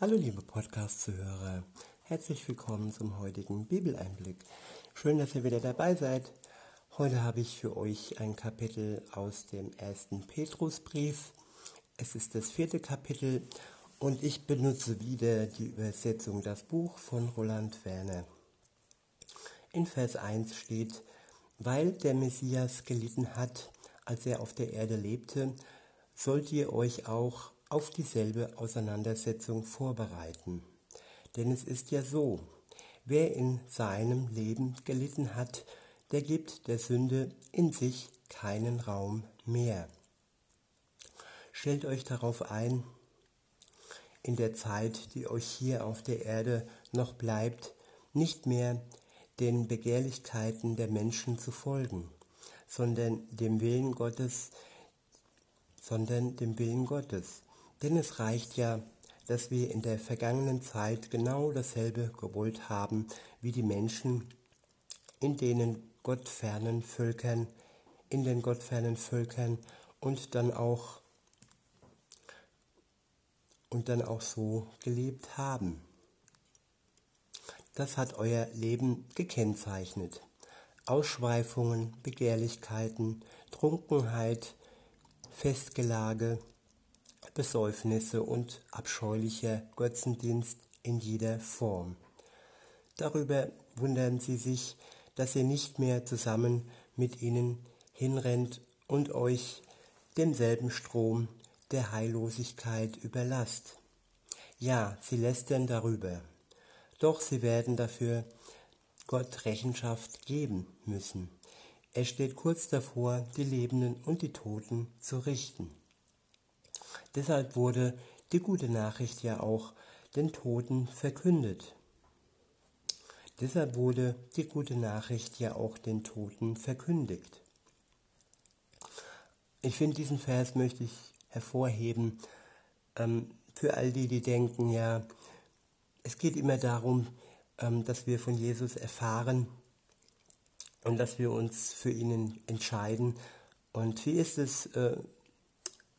Hallo liebe Podcast-Zuhörer, herzlich willkommen zum heutigen Bibeleinblick. Schön, dass ihr wieder dabei seid. Heute habe ich für euch ein Kapitel aus dem ersten Petrusbrief. Es ist das vierte Kapitel und ich benutze wieder die Übersetzung Das Buch von Roland Werner. In Vers 1 steht, weil der Messias gelitten hat, als er auf der Erde lebte, sollt ihr euch auch auf dieselbe Auseinandersetzung vorbereiten. Denn es ist ja so, wer in seinem Leben gelitten hat, der gibt der Sünde in sich keinen Raum mehr. Stellt euch darauf ein, in der Zeit, die euch hier auf der Erde noch bleibt, nicht mehr den Begehrlichkeiten der Menschen zu folgen, sondern dem Willen Gottes, sondern dem Willen Gottes. Denn es reicht ja, dass wir in der vergangenen Zeit genau dasselbe gewollt haben wie die Menschen in denen gottfernen Völkern, in den gottfernen Völkern und dann auch und dann auch so gelebt haben. Das hat euer Leben gekennzeichnet. Ausschweifungen, Begehrlichkeiten, Trunkenheit, Festgelage, Besäufnisse und abscheulicher Götzendienst in jeder Form. Darüber wundern sie sich, dass ihr nicht mehr zusammen mit ihnen hinrennt und euch demselben Strom der Heillosigkeit überlasst. Ja, sie lästern darüber, doch sie werden dafür Gott Rechenschaft geben müssen. Er steht kurz davor, die Lebenden und die Toten zu richten. Deshalb wurde die gute Nachricht ja auch den Toten verkündet. Deshalb wurde die gute Nachricht ja auch den Toten verkündigt. Ich finde, diesen Vers möchte ich hervorheben ähm, für all die, die denken, ja, es geht immer darum, ähm, dass wir von Jesus erfahren und dass wir uns für ihn entscheiden. Und wie ist es äh,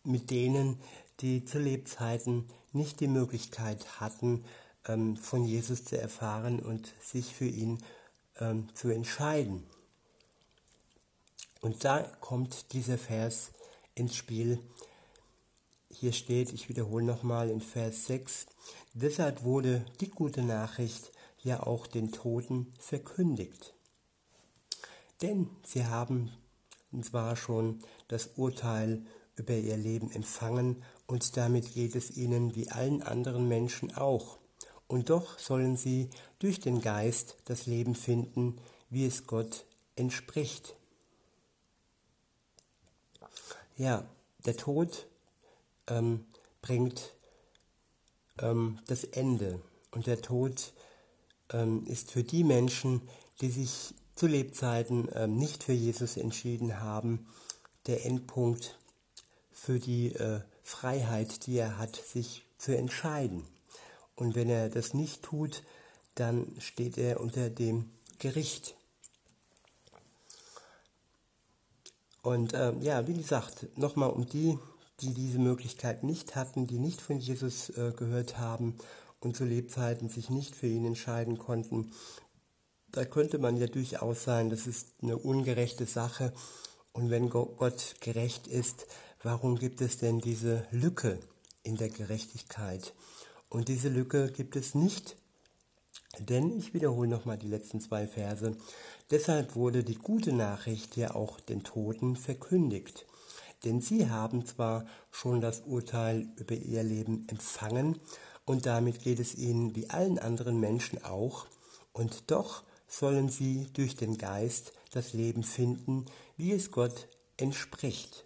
mit denen, die zu Lebzeiten nicht die Möglichkeit hatten, ähm, von Jesus zu erfahren und sich für ihn ähm, zu entscheiden. Und da kommt dieser Vers ins Spiel. Hier steht, ich wiederhole nochmal in Vers 6, deshalb wurde die gute Nachricht ja auch den Toten verkündigt. Denn sie haben zwar schon das Urteil über ihr Leben empfangen und damit geht es ihnen wie allen anderen Menschen auch. Und doch sollen sie durch den Geist das Leben finden, wie es Gott entspricht. Ja, der Tod ähm, bringt ähm, das Ende und der Tod ähm, ist für die Menschen, die sich zu Lebzeiten ähm, nicht für Jesus entschieden haben, der Endpunkt für die äh, Freiheit, die er hat, sich zu entscheiden. Und wenn er das nicht tut, dann steht er unter dem Gericht. Und äh, ja, wie gesagt, nochmal um die, die diese Möglichkeit nicht hatten, die nicht von Jesus äh, gehört haben und zu Lebzeiten sich nicht für ihn entscheiden konnten, da könnte man ja durchaus sein, das ist eine ungerechte Sache. Und wenn Gott gerecht ist, warum gibt es denn diese Lücke in der Gerechtigkeit? Und diese Lücke gibt es nicht, denn ich wiederhole nochmal die letzten zwei Verse. Deshalb wurde die gute Nachricht ja auch den Toten verkündigt. Denn sie haben zwar schon das Urteil über ihr Leben empfangen, und damit geht es ihnen wie allen anderen Menschen auch, und doch sollen sie durch den Geist das Leben finden, wie es Gott entspricht.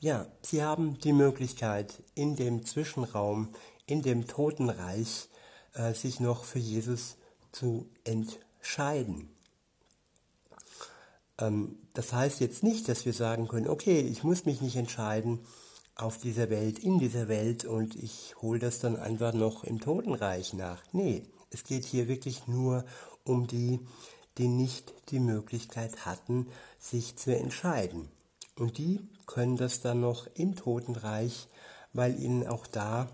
Ja, sie haben die Möglichkeit, in dem Zwischenraum, in dem Totenreich, äh, sich noch für Jesus zu entscheiden. Ähm, das heißt jetzt nicht, dass wir sagen können, okay, ich muss mich nicht entscheiden auf dieser Welt, in dieser Welt und ich hole das dann einfach noch im Totenreich nach. Nee, es geht hier wirklich nur um die, die nicht die Möglichkeit hatten, sich zu entscheiden. Und die können das dann noch im Totenreich, weil ihnen auch da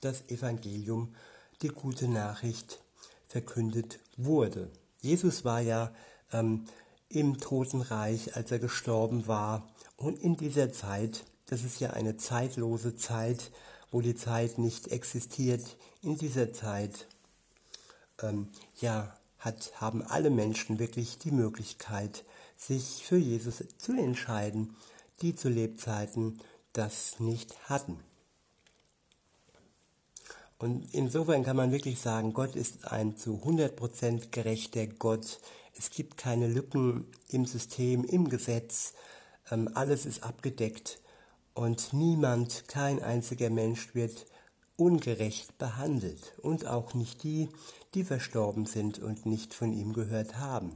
das Evangelium, die gute Nachricht verkündet wurde. Jesus war ja ähm, im Totenreich, als er gestorben war. Und in dieser Zeit, das ist ja eine zeitlose Zeit, wo die Zeit nicht existiert, in dieser Zeit, ähm, ja, hat, haben alle Menschen wirklich die Möglichkeit, sich für Jesus zu entscheiden, die zu Lebzeiten das nicht hatten. Und insofern kann man wirklich sagen, Gott ist ein zu 100% gerechter Gott. Es gibt keine Lücken im System, im Gesetz. Ähm, alles ist abgedeckt. Und niemand, kein einziger Mensch wird ungerecht behandelt. Und auch nicht die, die verstorben sind und nicht von ihm gehört haben.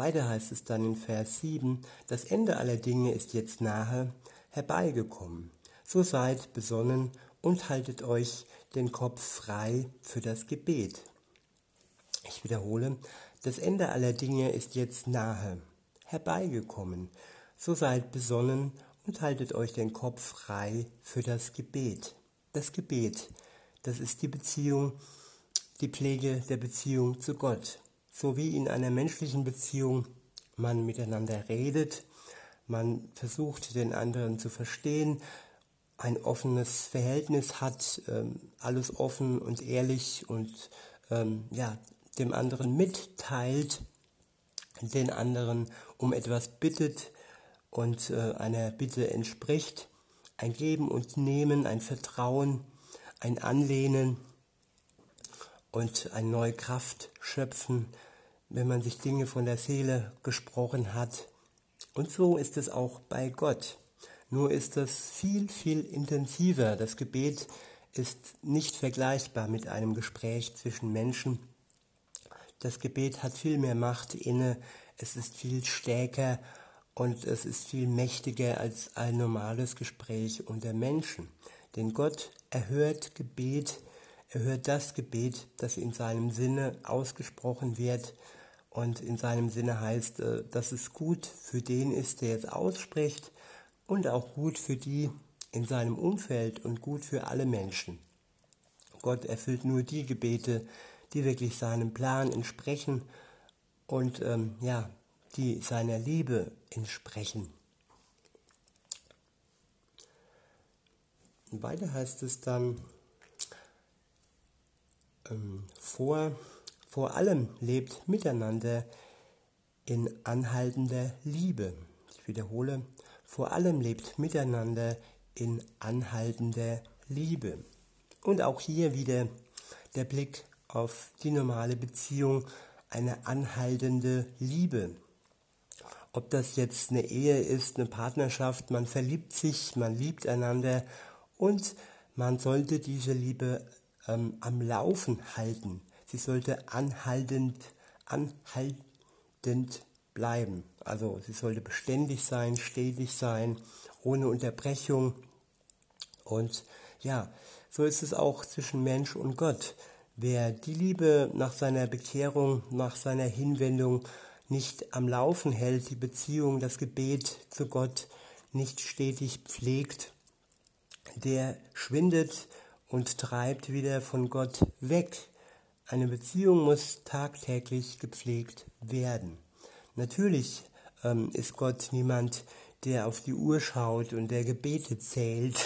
Weiter heißt es dann in Vers 7, das Ende aller Dinge ist jetzt nahe herbeigekommen. So seid besonnen und haltet euch den Kopf frei für das Gebet. Ich wiederhole, das Ende aller Dinge ist jetzt nahe herbeigekommen. So seid besonnen und haltet euch den Kopf frei für das Gebet. Das Gebet, das ist die Beziehung, die Pflege der Beziehung zu Gott. So wie in einer menschlichen Beziehung man miteinander redet, man versucht den anderen zu verstehen, ein offenes Verhältnis hat, ähm, alles offen und ehrlich und ähm, ja, dem anderen mitteilt, den anderen um etwas bittet und äh, einer Bitte entspricht, ein Geben und Nehmen, ein Vertrauen, ein Anlehnen und eine neue Kraft schöpfen, wenn man sich Dinge von der Seele gesprochen hat. Und so ist es auch bei Gott. Nur ist das viel, viel intensiver. Das Gebet ist nicht vergleichbar mit einem Gespräch zwischen Menschen. Das Gebet hat viel mehr Macht inne, es ist viel stärker und es ist viel mächtiger als ein normales Gespräch unter Menschen. Denn Gott erhört Gebet, erhört das Gebet, das in seinem Sinne ausgesprochen wird und in seinem Sinne heißt, äh, dass es gut für den ist, der es ausspricht und auch gut für die in seinem Umfeld und gut für alle Menschen. Gott erfüllt nur die Gebete, die wirklich seinem Plan entsprechen und ähm, ja, die seiner Liebe entsprechen. Weiter heißt es dann, ähm, vor, vor allem lebt miteinander in anhaltender Liebe. Ich wiederhole, vor allem lebt miteinander in anhaltender Liebe. Und auch hier wieder der Blick auf die normale Beziehung, eine anhaltende Liebe. Ob das jetzt eine Ehe ist, eine Partnerschaft, man verliebt sich, man liebt einander und man sollte diese Liebe ähm, am Laufen halten. Sie sollte anhaltend, anhaltend bleiben. Also sie sollte beständig sein, stetig sein, ohne Unterbrechung. Und ja, so ist es auch zwischen Mensch und Gott. Wer die Liebe nach seiner Bekehrung, nach seiner Hinwendung nicht am Laufen hält, die Beziehung, das Gebet zu Gott nicht stetig pflegt, der schwindet und treibt wieder von Gott weg. Eine Beziehung muss tagtäglich gepflegt werden. Natürlich ähm, ist Gott niemand, der auf die Uhr schaut und der Gebete zählt.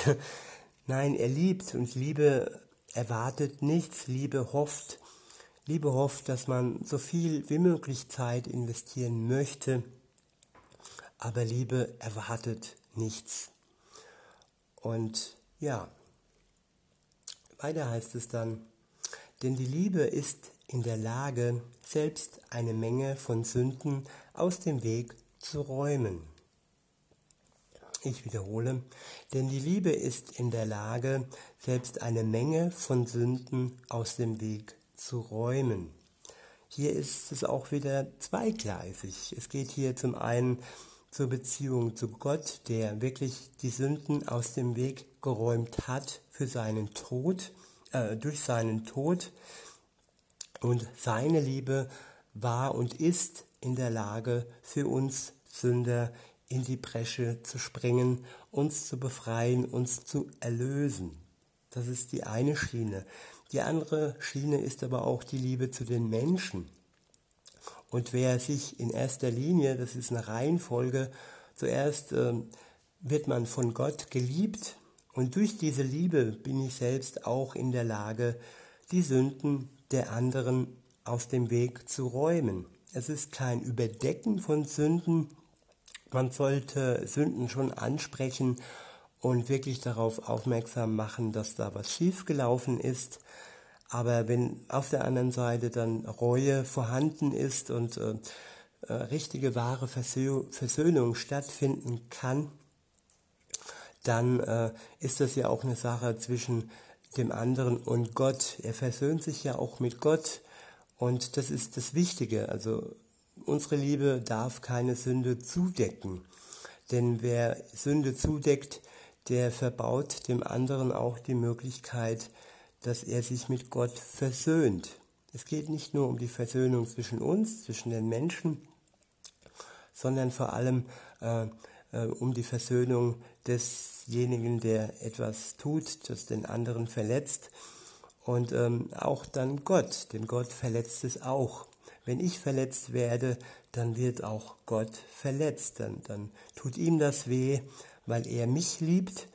Nein, er liebt und Liebe erwartet nichts, Liebe hofft. Liebe hofft, dass man so viel wie möglich Zeit investieren möchte, aber Liebe erwartet nichts. Und ja, weiter heißt es dann, denn die Liebe ist in der Lage, selbst eine Menge von Sünden aus dem Weg zu räumen. Ich wiederhole, denn die Liebe ist in der Lage, selbst eine Menge von Sünden aus dem Weg zu räumen. Hier ist es auch wieder zweigleisig. Es geht hier zum einen zur Beziehung zu Gott, der wirklich die Sünden aus dem Weg geräumt hat für seinen Tod, äh, durch seinen Tod. Und seine Liebe war und ist in der Lage, für uns Sünder in die Bresche zu springen, uns zu befreien, uns zu erlösen. Das ist die eine Schiene. Die andere Schiene ist aber auch die Liebe zu den Menschen. Und wer sich in erster Linie, das ist eine Reihenfolge, zuerst äh, wird man von Gott geliebt und durch diese Liebe bin ich selbst auch in der Lage, die Sünden der anderen aus dem Weg zu räumen. Es ist kein Überdecken von Sünden. Man sollte Sünden schon ansprechen und wirklich darauf aufmerksam machen, dass da was schiefgelaufen ist. Aber wenn auf der anderen Seite dann Reue vorhanden ist und äh, äh, richtige wahre Versö Versöhnung stattfinden kann, dann äh, ist das ja auch eine Sache zwischen dem anderen und Gott. Er versöhnt sich ja auch mit Gott und das ist das Wichtige. Also unsere Liebe darf keine Sünde zudecken. Denn wer Sünde zudeckt, der verbaut dem anderen auch die Möglichkeit, dass er sich mit Gott versöhnt. Es geht nicht nur um die Versöhnung zwischen uns, zwischen den Menschen, sondern vor allem äh, äh, um die Versöhnung desjenigen, der etwas tut, das den anderen verletzt. Und ähm, auch dann Gott, denn Gott verletzt es auch. Wenn ich verletzt werde, dann wird auch Gott verletzt. Dann, dann tut ihm das weh, weil er mich liebt.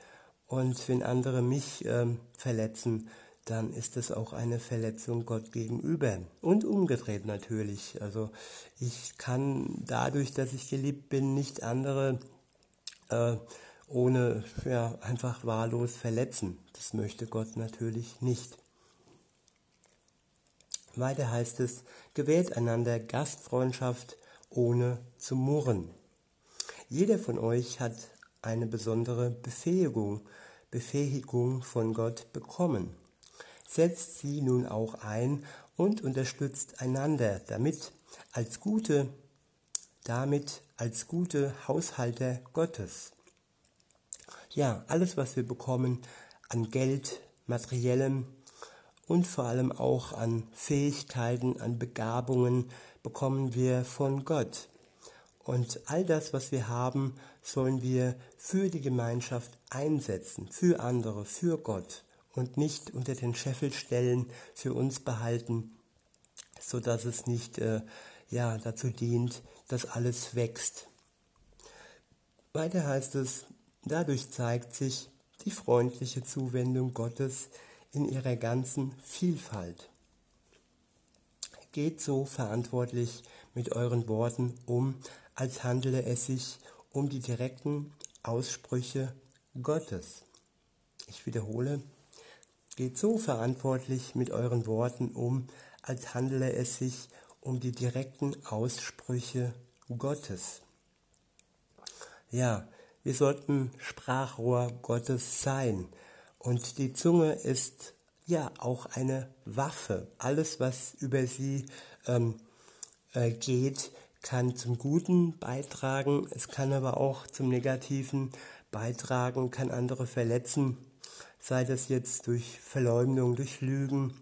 Und wenn andere mich ähm, verletzen, dann ist es auch eine Verletzung Gott gegenüber. Und umgedreht natürlich. Also ich kann dadurch, dass ich geliebt bin, nicht andere äh, ohne ja, einfach wahllos verletzen. Das möchte Gott natürlich nicht. Weiter heißt es, gewährt einander Gastfreundschaft ohne zu murren. Jeder von euch hat eine besondere Befähigung, Befähigung von Gott bekommen setzt sie nun auch ein und unterstützt einander, damit als gute, damit als gute Haushalter Gottes. Ja, alles, was wir bekommen an Geld, materiellem und vor allem auch an Fähigkeiten, an Begabungen, bekommen wir von Gott. Und all das, was wir haben, sollen wir für die Gemeinschaft einsetzen, für andere, für Gott und nicht unter den Scheffel stellen, für uns behalten, so dass es nicht äh, ja, dazu dient, dass alles wächst. Weiter heißt es, dadurch zeigt sich die freundliche Zuwendung Gottes in ihrer ganzen Vielfalt. Geht so verantwortlich mit euren Worten um, als handele es sich um die direkten Aussprüche Gottes. Ich wiederhole, Geht so verantwortlich mit euren Worten um, als handele es sich um die direkten Aussprüche Gottes. Ja, wir sollten Sprachrohr Gottes sein. Und die Zunge ist ja auch eine Waffe. Alles, was über sie ähm, äh, geht, kann zum Guten beitragen. Es kann aber auch zum Negativen beitragen, kann andere verletzen sei das jetzt durch Verleumdung, durch Lügen.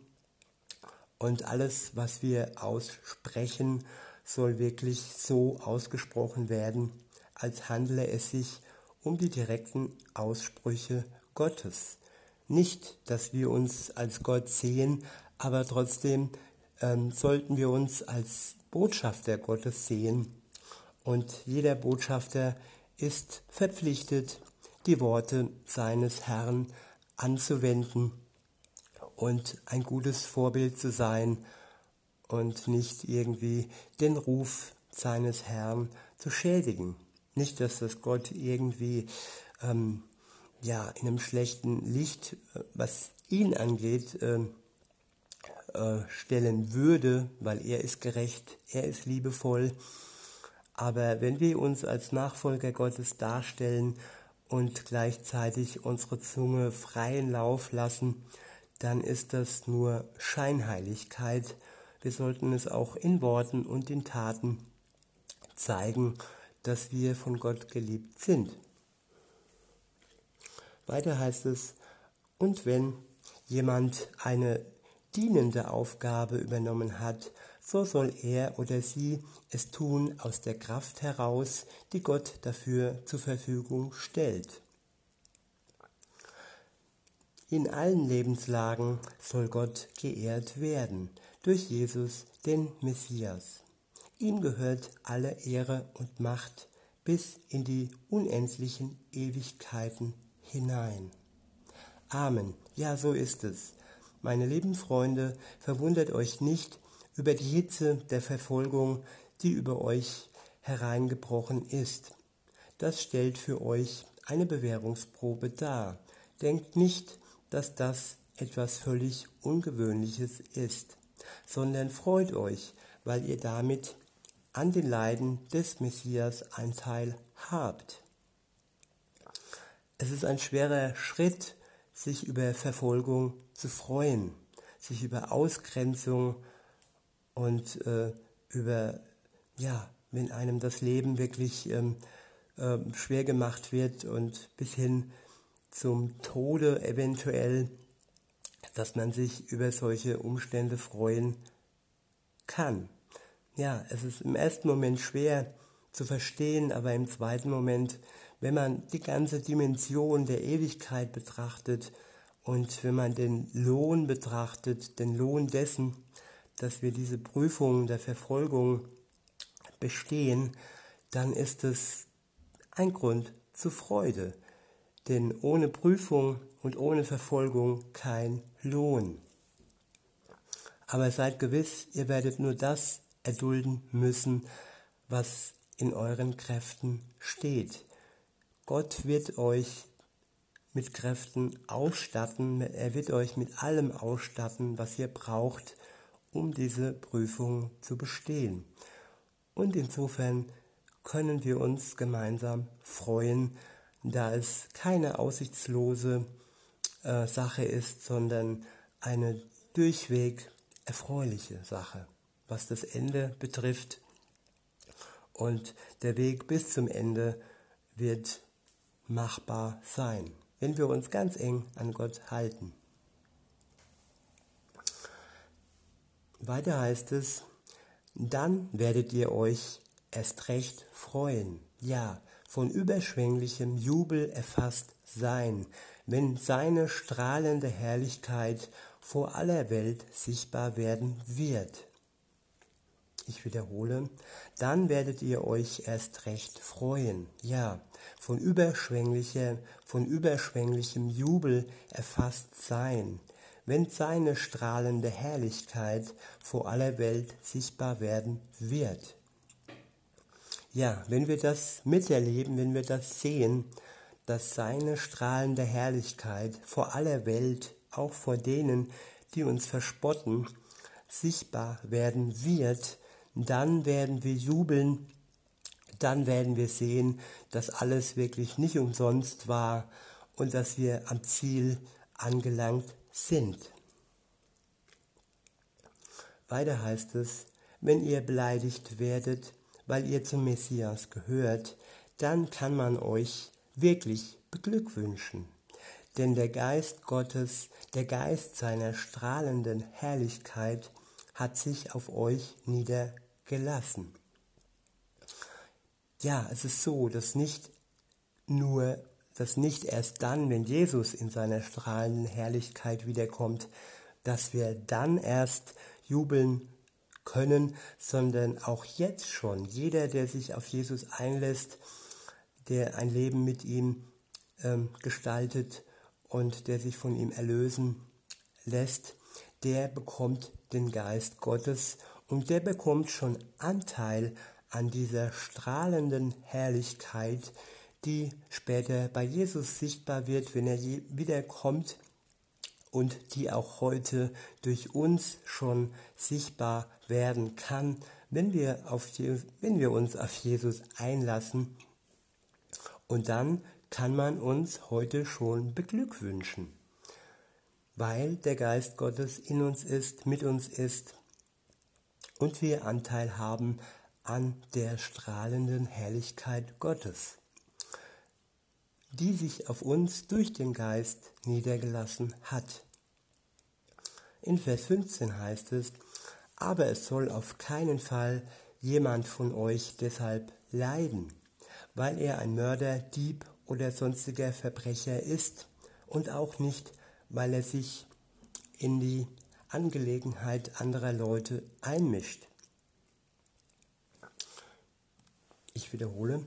Und alles, was wir aussprechen, soll wirklich so ausgesprochen werden, als handle es sich um die direkten Aussprüche Gottes. Nicht, dass wir uns als Gott sehen, aber trotzdem ähm, sollten wir uns als Botschafter Gottes sehen. Und jeder Botschafter ist verpflichtet, die Worte seines Herrn anzuwenden und ein gutes Vorbild zu sein und nicht irgendwie den Ruf seines Herrn zu schädigen. Nicht, dass das Gott irgendwie ähm, ja, in einem schlechten Licht, äh, was ihn angeht, äh, äh, stellen würde, weil er ist gerecht, er ist liebevoll. Aber wenn wir uns als Nachfolger Gottes darstellen und gleichzeitig unsere Zunge freien Lauf lassen, dann ist das nur Scheinheiligkeit. Wir sollten es auch in Worten und in Taten zeigen, dass wir von Gott geliebt sind. Weiter heißt es, und wenn jemand eine dienende Aufgabe übernommen hat, so soll er oder sie es tun aus der Kraft heraus, die Gott dafür zur Verfügung stellt. In allen Lebenslagen soll Gott geehrt werden durch Jesus, den Messias. Ihm gehört alle Ehre und Macht bis in die unendlichen Ewigkeiten hinein. Amen. Ja, so ist es. Meine lieben Freunde, verwundert euch nicht über die Hitze der Verfolgung, die über euch hereingebrochen ist. Das stellt für euch eine Bewährungsprobe dar. Denkt nicht, dass das etwas völlig Ungewöhnliches ist, sondern freut euch, weil ihr damit an den Leiden des Messias ein Teil habt. Es ist ein schwerer Schritt, sich über Verfolgung zu freuen, sich über Ausgrenzung und äh, über, ja, wenn einem das Leben wirklich ähm, äh, schwer gemacht wird und bis hin zum Tode eventuell, dass man sich über solche Umstände freuen kann. Ja, es ist im ersten Moment schwer zu verstehen, aber im zweiten Moment, wenn man die ganze Dimension der Ewigkeit betrachtet und wenn man den Lohn betrachtet, den Lohn dessen, dass wir diese Prüfung der Verfolgung bestehen, dann ist es ein Grund zur Freude. Denn ohne Prüfung und ohne Verfolgung kein Lohn. Aber seid gewiss, ihr werdet nur das erdulden müssen, was in euren Kräften steht. Gott wird euch mit Kräften ausstatten, er wird euch mit allem ausstatten, was ihr braucht, um diese Prüfung zu bestehen. Und insofern können wir uns gemeinsam freuen, da es keine aussichtslose äh, Sache ist, sondern eine durchweg erfreuliche Sache, was das Ende betrifft. Und der Weg bis zum Ende wird machbar sein, wenn wir uns ganz eng an Gott halten. Weiter heißt es, dann werdet ihr euch erst recht freuen, ja, von überschwänglichem Jubel erfasst sein, wenn seine strahlende Herrlichkeit vor aller Welt sichtbar werden wird. Ich wiederhole, dann werdet ihr euch erst recht freuen, ja, von überschwänglicher, von überschwänglichem Jubel erfasst sein, wenn seine strahlende Herrlichkeit vor aller Welt sichtbar werden wird. Ja, wenn wir das miterleben, wenn wir das sehen, dass seine strahlende Herrlichkeit vor aller Welt, auch vor denen, die uns verspotten, sichtbar werden wird, dann werden wir jubeln, dann werden wir sehen, dass alles wirklich nicht umsonst war und dass wir am Ziel angelangt sind. Weiter heißt es, wenn ihr beleidigt werdet, weil ihr zum Messias gehört, dann kann man euch wirklich beglückwünschen. Denn der Geist Gottes, der Geist seiner strahlenden Herrlichkeit hat sich auf euch niedergelassen. Ja, es ist so, dass nicht nur dass nicht erst dann, wenn Jesus in seiner strahlenden Herrlichkeit wiederkommt, dass wir dann erst jubeln können, sondern auch jetzt schon. Jeder, der sich auf Jesus einlässt, der ein Leben mit ihm ähm, gestaltet und der sich von ihm erlösen lässt, der bekommt den Geist Gottes und der bekommt schon Anteil an dieser strahlenden Herrlichkeit, die später bei Jesus sichtbar wird, wenn er wiederkommt und die auch heute durch uns schon sichtbar werden kann, wenn wir, auf wenn wir uns auf Jesus einlassen. Und dann kann man uns heute schon beglückwünschen, weil der Geist Gottes in uns ist, mit uns ist und wir Anteil haben an der strahlenden Herrlichkeit Gottes die sich auf uns durch den Geist niedergelassen hat. In Vers 15 heißt es, aber es soll auf keinen Fall jemand von euch deshalb leiden, weil er ein Mörder, Dieb oder sonstiger Verbrecher ist und auch nicht, weil er sich in die Angelegenheit anderer Leute einmischt. Ich wiederhole,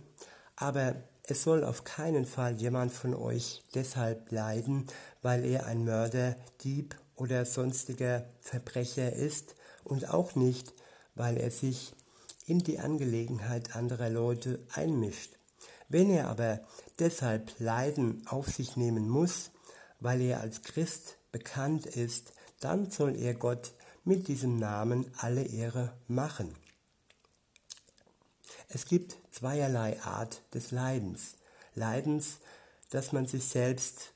aber es soll auf keinen Fall jemand von euch deshalb leiden, weil er ein Mörder, Dieb oder sonstiger Verbrecher ist und auch nicht, weil er sich in die Angelegenheit anderer Leute einmischt. Wenn er aber deshalb Leiden auf sich nehmen muss, weil er als Christ bekannt ist, dann soll er Gott mit diesem Namen alle Ehre machen. Es gibt zweierlei Art des Leidens. Leidens, dass man sich selbst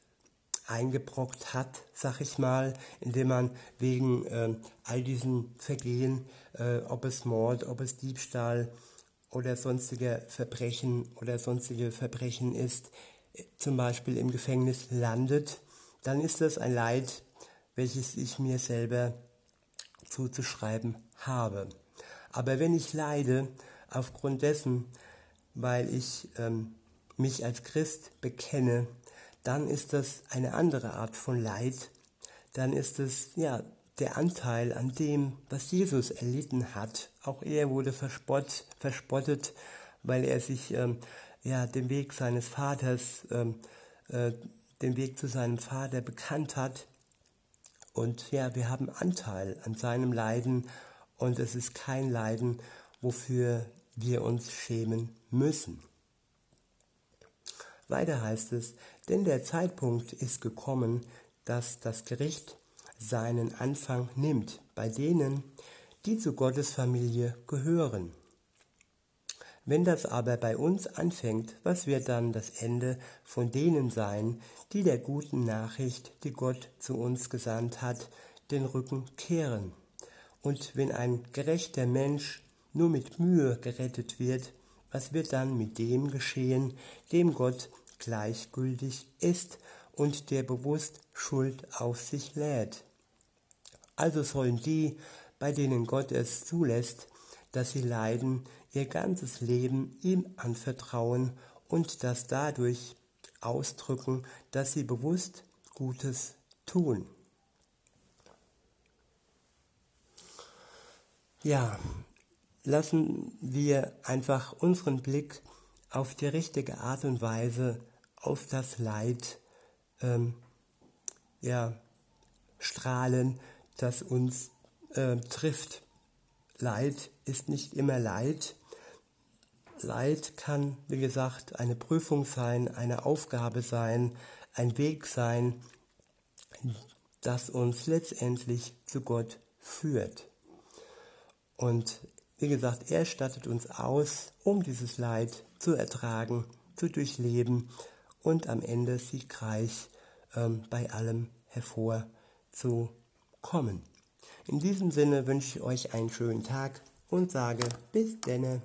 eingebrockt hat, sag ich mal, indem man wegen äh, all diesen Vergehen, äh, ob es Mord, ob es Diebstahl oder sonstige Verbrechen oder sonstige Verbrechen ist, zum Beispiel im Gefängnis landet, dann ist das ein Leid, welches ich mir selber zuzuschreiben habe. Aber wenn ich leide aufgrund dessen, weil ich ähm, mich als Christ bekenne, dann ist das eine andere Art von Leid. Dann ist es ja der Anteil an dem, was Jesus erlitten hat. Auch er wurde verspott, verspottet, weil er sich ähm, ja dem Weg seines Vaters, ähm, äh, den Weg zu seinem Vater bekannt hat. Und ja, wir haben Anteil an seinem Leiden und es ist kein Leiden, wofür wir uns schämen müssen. Weiter heißt es, denn der Zeitpunkt ist gekommen, dass das Gericht seinen Anfang nimmt bei denen, die zu Gottes Familie gehören. Wenn das aber bei uns anfängt, was wird dann das Ende von denen sein, die der guten Nachricht, die Gott zu uns gesandt hat, den Rücken kehren? Und wenn ein gerechter Mensch nur mit Mühe gerettet wird, was wird dann mit dem geschehen, dem Gott gleichgültig ist und der bewusst Schuld auf sich lädt? Also sollen die, bei denen Gott es zulässt, dass sie leiden, ihr ganzes Leben ihm anvertrauen und das dadurch ausdrücken, dass sie bewusst Gutes tun. Ja, lassen wir einfach unseren Blick auf die richtige Art und Weise auf das Leid ähm, ja, strahlen, das uns äh, trifft. Leid ist nicht immer Leid. Leid kann, wie gesagt, eine Prüfung sein, eine Aufgabe sein, ein Weg sein, das uns letztendlich zu Gott führt. Und wie gesagt, er stattet uns aus, um dieses Leid zu ertragen, zu durchleben und am Ende siegreich ähm, bei allem hervorzukommen. In diesem Sinne wünsche ich euch einen schönen Tag und sage bis denne.